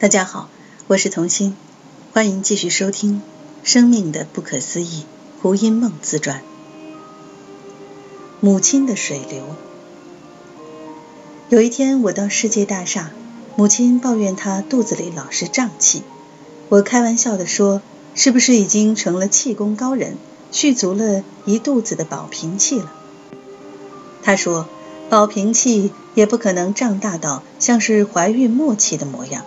大家好，我是童心，欢迎继续收听《生命的不可思议》胡因梦自传。母亲的水流。有一天，我到世界大厦，母亲抱怨她肚子里老是胀气。我开玩笑的说：“是不是已经成了气功高人，蓄足了一肚子的保平气了？”她说：“保平气也不可能胀大到像是怀孕末期的模样。”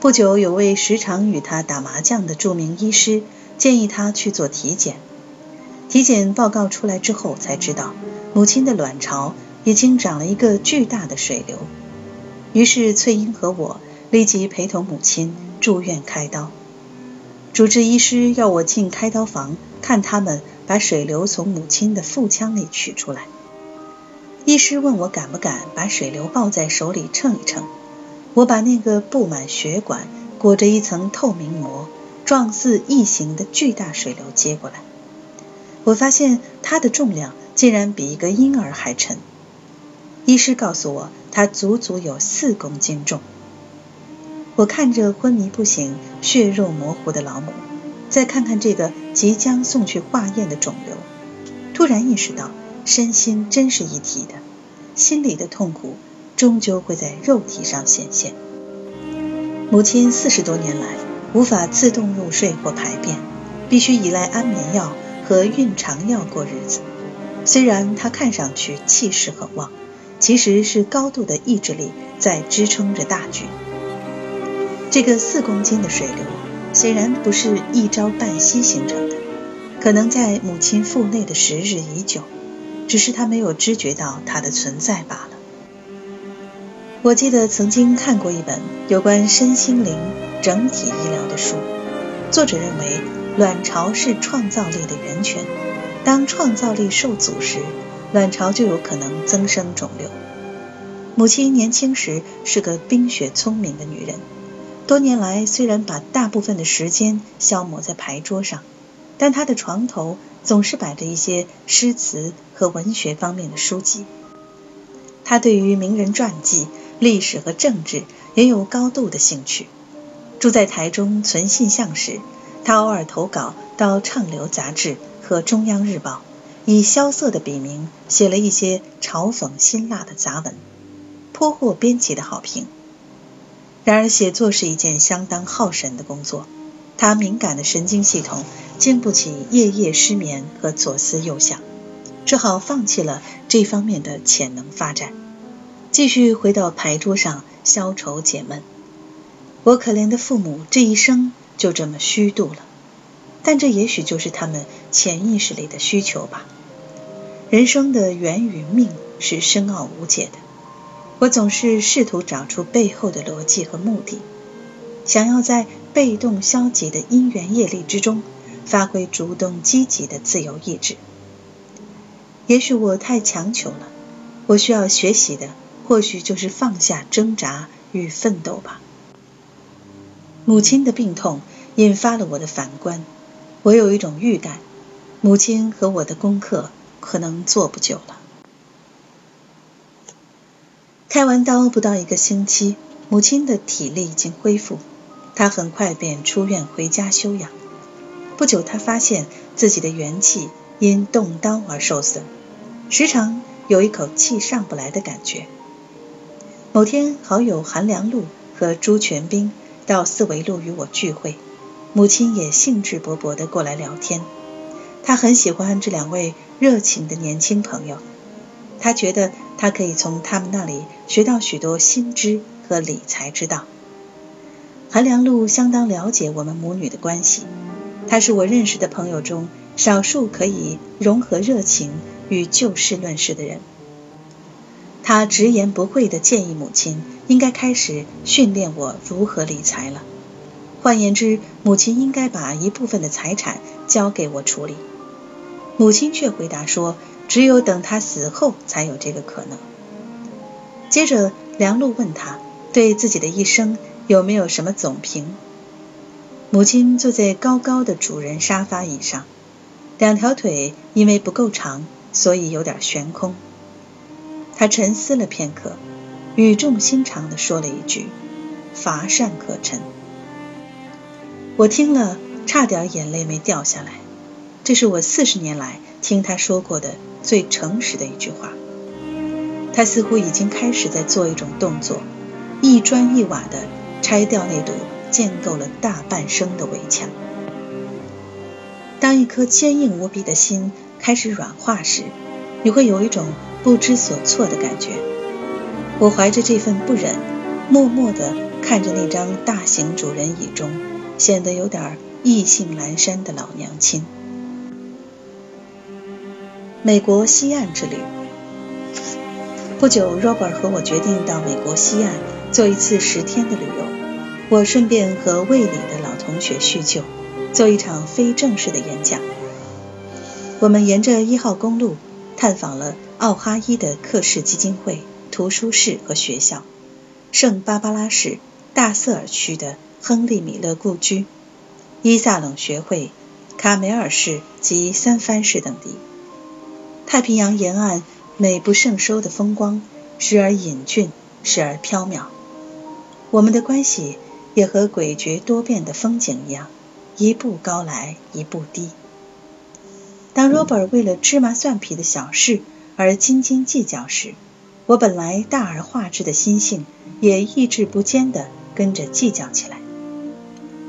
不久，有位时常与他打麻将的著名医师建议他去做体检。体检报告出来之后，才知道母亲的卵巢已经长了一个巨大的水瘤。于是翠英和我立即陪同母亲住院开刀。主治医师要我进开刀房看他们把水瘤从母亲的腹腔里取出来。医师问我敢不敢把水瘤抱在手里称一称。我把那个布满血管、裹着一层透明膜、状似异形的巨大水流接过来，我发现它的重量竟然比一个婴儿还沉。医师告诉我，它足足有四公斤重。我看着昏迷不醒、血肉模糊的老母，再看看这个即将送去化验的肿瘤，突然意识到身心真是一体的，心里的痛苦。终究会在肉体上显现。母亲四十多年来无法自动入睡或排便，必须依赖安眠药和孕肠药过日子。虽然她看上去气势很旺，其实是高度的意志力在支撑着大局。这个四公斤的水流显然不是一朝半夕形成的，可能在母亲腹内的时日已久，只是她没有知觉到它的存在罢了。我记得曾经看过一本有关身心灵整体医疗的书，作者认为卵巢是创造力的源泉，当创造力受阻时，卵巢就有可能增生肿瘤。母亲年轻时是个冰雪聪明的女人，多年来虽然把大部分的时间消磨在牌桌上，但她的床头总是摆着一些诗词和文学方面的书籍。她对于名人传记。历史和政治也有高度的兴趣。住在台中存信巷时，他偶尔投稿到《畅流》杂志和《中央日报》，以萧瑟的笔名写了一些嘲讽辛辣的杂文，颇获编辑的好评。然而，写作是一件相当耗神的工作，他敏感的神经系统经不起夜夜失眠和左思右想，只好放弃了这方面的潜能发展。继续回到牌桌上消愁解闷。我可怜的父母这一生就这么虚度了，但这也许就是他们潜意识里的需求吧。人生的缘与命是深奥无解的，我总是试图找出背后的逻辑和目的，想要在被动消极的因缘业力之中发挥主动积极的自由意志。也许我太强求了，我需要学习的。或许就是放下挣扎与奋斗吧。母亲的病痛引发了我的反观，我有一种预感，母亲和我的功课可能做不久了。开完刀不到一个星期，母亲的体力已经恢复，她很快便出院回家休养。不久，她发现自己的元气因动刀而受损，时常有一口气上不来的感觉。某天，好友韩良露和朱全斌到四维路与我聚会，母亲也兴致勃勃地过来聊天。她很喜欢这两位热情的年轻朋友，他觉得他可以从他们那里学到许多新知和理财之道。韩良露相当了解我们母女的关系，她是我认识的朋友中少数可以融合热情与就事论事的人。他直言不讳地建议母亲应该开始训练我如何理财了。换言之，母亲应该把一部分的财产交给我处理。母亲却回答说：“只有等他死后才有这个可能。”接着，梁璐问他对自己的一生有没有什么总评。母亲坐在高高的主人沙发椅上，两条腿因为不够长，所以有点悬空。他沉思了片刻，语重心长地说了一句：“乏善可陈。我听了，差点眼泪没掉下来。这是我四十年来听他说过的最诚实的一句话。他似乎已经开始在做一种动作，一砖一瓦的拆掉那堵建构了大半生的围墙。当一颗坚硬无比的心开始软化时，你会有一种不知所措的感觉。我怀着这份不忍，默默地看着那张大型主人椅中显得有点意兴阑珊的老娘亲。美国西岸之旅。不久，Robert 和我决定到美国西岸做一次十天的旅游。我顺便和卫里的老同学叙旧，做一场非正式的演讲。我们沿着一号公路探访了奥哈伊的克氏基金会、图书室和学校，圣芭芭拉市大瑟尔区的亨利米勒故居，伊萨冷学会、卡梅尔市及三藩市等地。太平洋沿岸美不胜收的风光，时而隐峻，时而飘渺。我们的关系也和诡谲多变的风景一样，一步高来一步低。当 Robert 为了芝麻蒜皮的小事而斤斤计较时，我本来大而化之的心性也意志不坚地跟着计较起来。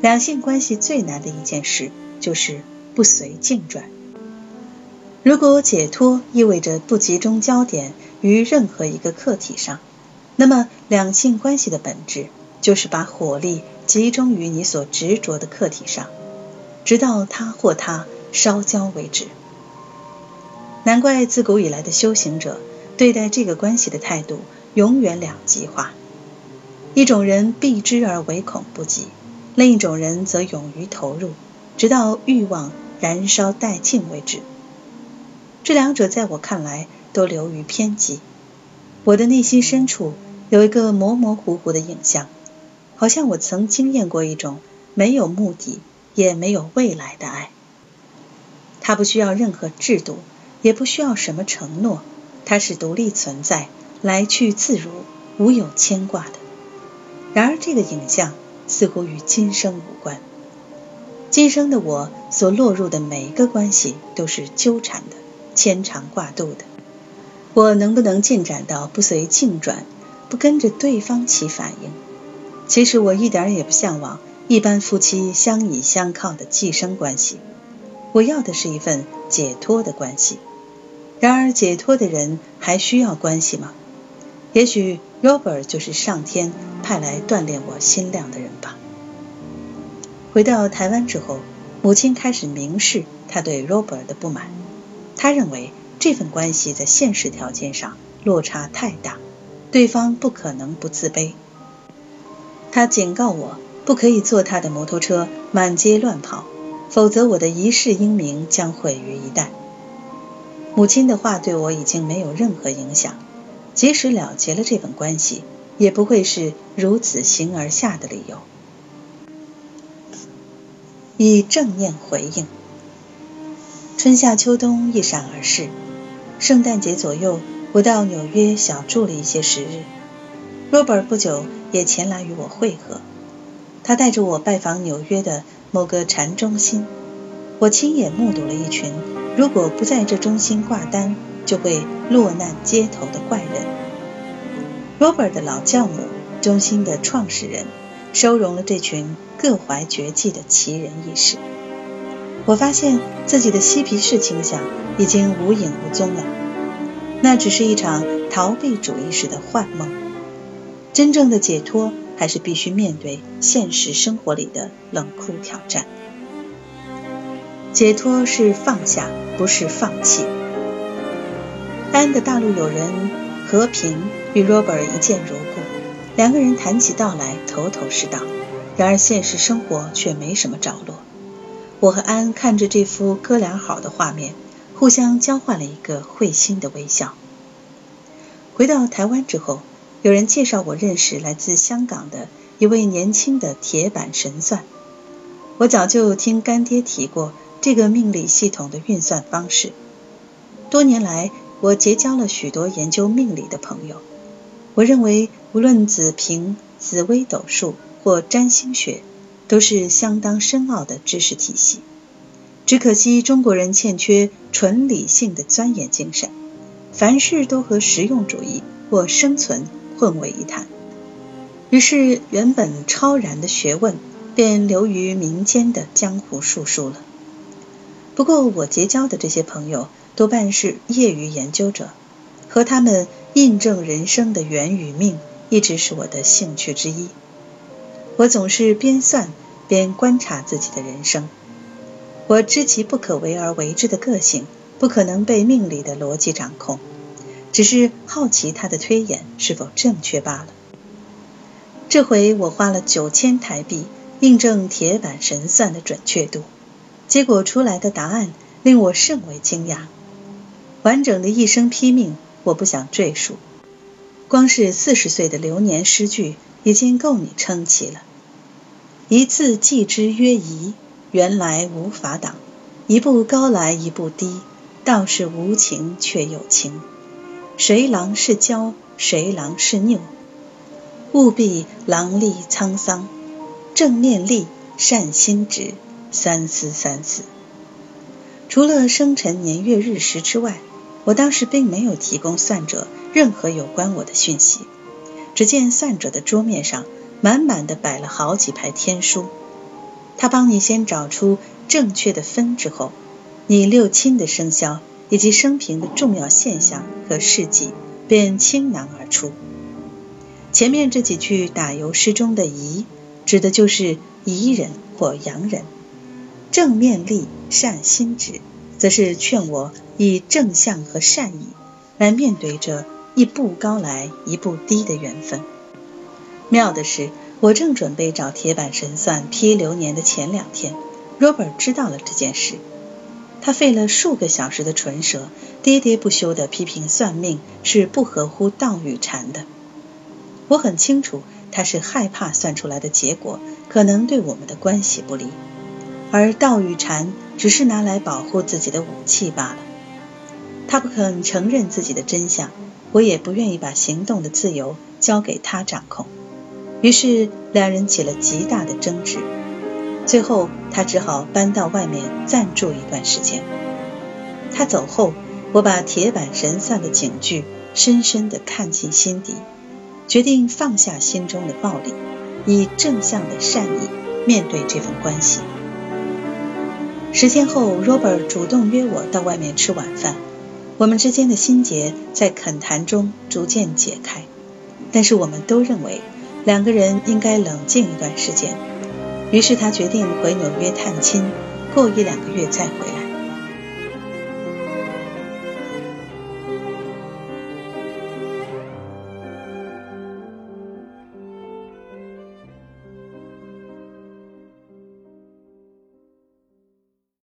两性关系最难的一件事，就是不随境转。如果解脱意味着不集中焦点于任何一个客体上，那么两性关系的本质就是把火力集中于你所执着的客体上，直到他或他烧焦为止。难怪自古以来的修行者对待这个关系的态度永远两极化：一种人避之而唯恐不及，另一种人则勇于投入，直到欲望燃烧殆尽为止。这两者在我看来都流于偏激。我的内心深处有一个模模糊糊的影像，好像我曾经验过一种没有目的也没有未来的爱。它不需要任何制度，也不需要什么承诺，它是独立存在，来去自如，无有牵挂的。然而，这个影像似乎与今生无关。今生的我所落入的每一个关系都是纠缠的。牵肠挂肚的，我能不能进展到不随境转，不跟着对方起反应？其实我一点也不向往一般夫妻相倚相靠的寄生关系，我要的是一份解脱的关系。然而，解脱的人还需要关系吗？也许 Robert 就是上天派来锻炼我心量的人吧。回到台湾之后，母亲开始明示她对 Robert 的不满。他认为这份关系在现实条件上落差太大，对方不可能不自卑。他警告我不可以坐他的摩托车满街乱跑，否则我的一世英名将毁于一旦。母亲的话对我已经没有任何影响，即使了结了这份关系，也不会是如此形而下的理由。以正念回应。春夏秋冬一闪而逝，圣诞节左右，我到纽约小住了一些时日。Robert 不久也前来与我会合，他带着我拜访纽约的某个禅中心。我亲眼目睹了一群如果不在这中心挂单就会落难街头的怪人。Robert 的老教母，中心的创始人，收容了这群各怀绝技的奇人异士。我发现自己的嬉皮士倾向已经无影无踪了，那只是一场逃避主义式的幻梦。真正的解脱还是必须面对现实生活里的冷酷挑战。解脱是放下，不是放弃。安的大陆友人和平与 Robert 一见如故，两个人谈起道来头头是道，然而现实生活却没什么着落。我和安看着这幅哥俩好的画面，互相交换了一个会心的微笑。回到台湾之后，有人介绍我认识来自香港的一位年轻的铁板神算。我早就听干爹提过这个命理系统的运算方式。多年来，我结交了许多研究命理的朋友。我认为，无论子平、紫微斗数或占星学，都是相当深奥的知识体系。只可惜中国人欠缺纯理性的钻研精神，凡事都和实用主义或生存混为一谈。于是，原本超然的学问便流于民间的江湖术数了。不过，我结交的这些朋友多半是业余研究者，和他们印证人生的缘与命，一直是我的兴趣之一。我总是边算边观察自己的人生。我知其不可为而为之的个性，不可能被命理的逻辑掌控，只是好奇他的推演是否正确罢了。这回我花了九千台币印证铁板神算的准确度，结果出来的答案令我甚为惊讶。完整的一生批命，我不想赘述，光是四十岁的流年诗句已经够你撑起了。一字记之曰宜。原来无法挡，一步高来一步低，道是无情却有情。谁郎是骄，谁郎是拗？务必狼立沧桑，正面立，善心直，三思三思。除了生辰年月日时之外，我当时并没有提供算者任何有关我的讯息。只见算者的桌面上满满的摆了好几排天书。他帮你先找出正确的分之后，你六亲的生肖以及生平的重要现象和事迹便倾囊而出。前面这几句打油诗中的“宜”，指的就是宜人或洋人；正面立、善心直，则是劝我以正向和善意来面对这一步高来一步低的缘分。妙的是。我正准备找铁板神算批流年的前两天，Robert 知道了这件事。他费了数个小时的唇舌，喋喋不休地批评算命是不合乎道与禅的。我很清楚，他是害怕算出来的结果可能对我们的关系不利，而道与禅只是拿来保护自己的武器罢了。他不肯承认自己的真相，我也不愿意把行动的自由交给他掌控。于是两人起了极大的争执，最后他只好搬到外面暂住一段时间。他走后，我把铁板神散的警句深深地看进心底，决定放下心中的暴力，以正向的善意面对这份关系。十天后，Robert 主动约我到外面吃晚饭，我们之间的心结在恳谈中逐渐解开，但是我们都认为。两个人应该冷静一段时间，于是他决定回纽约探亲，过一两个月再回来。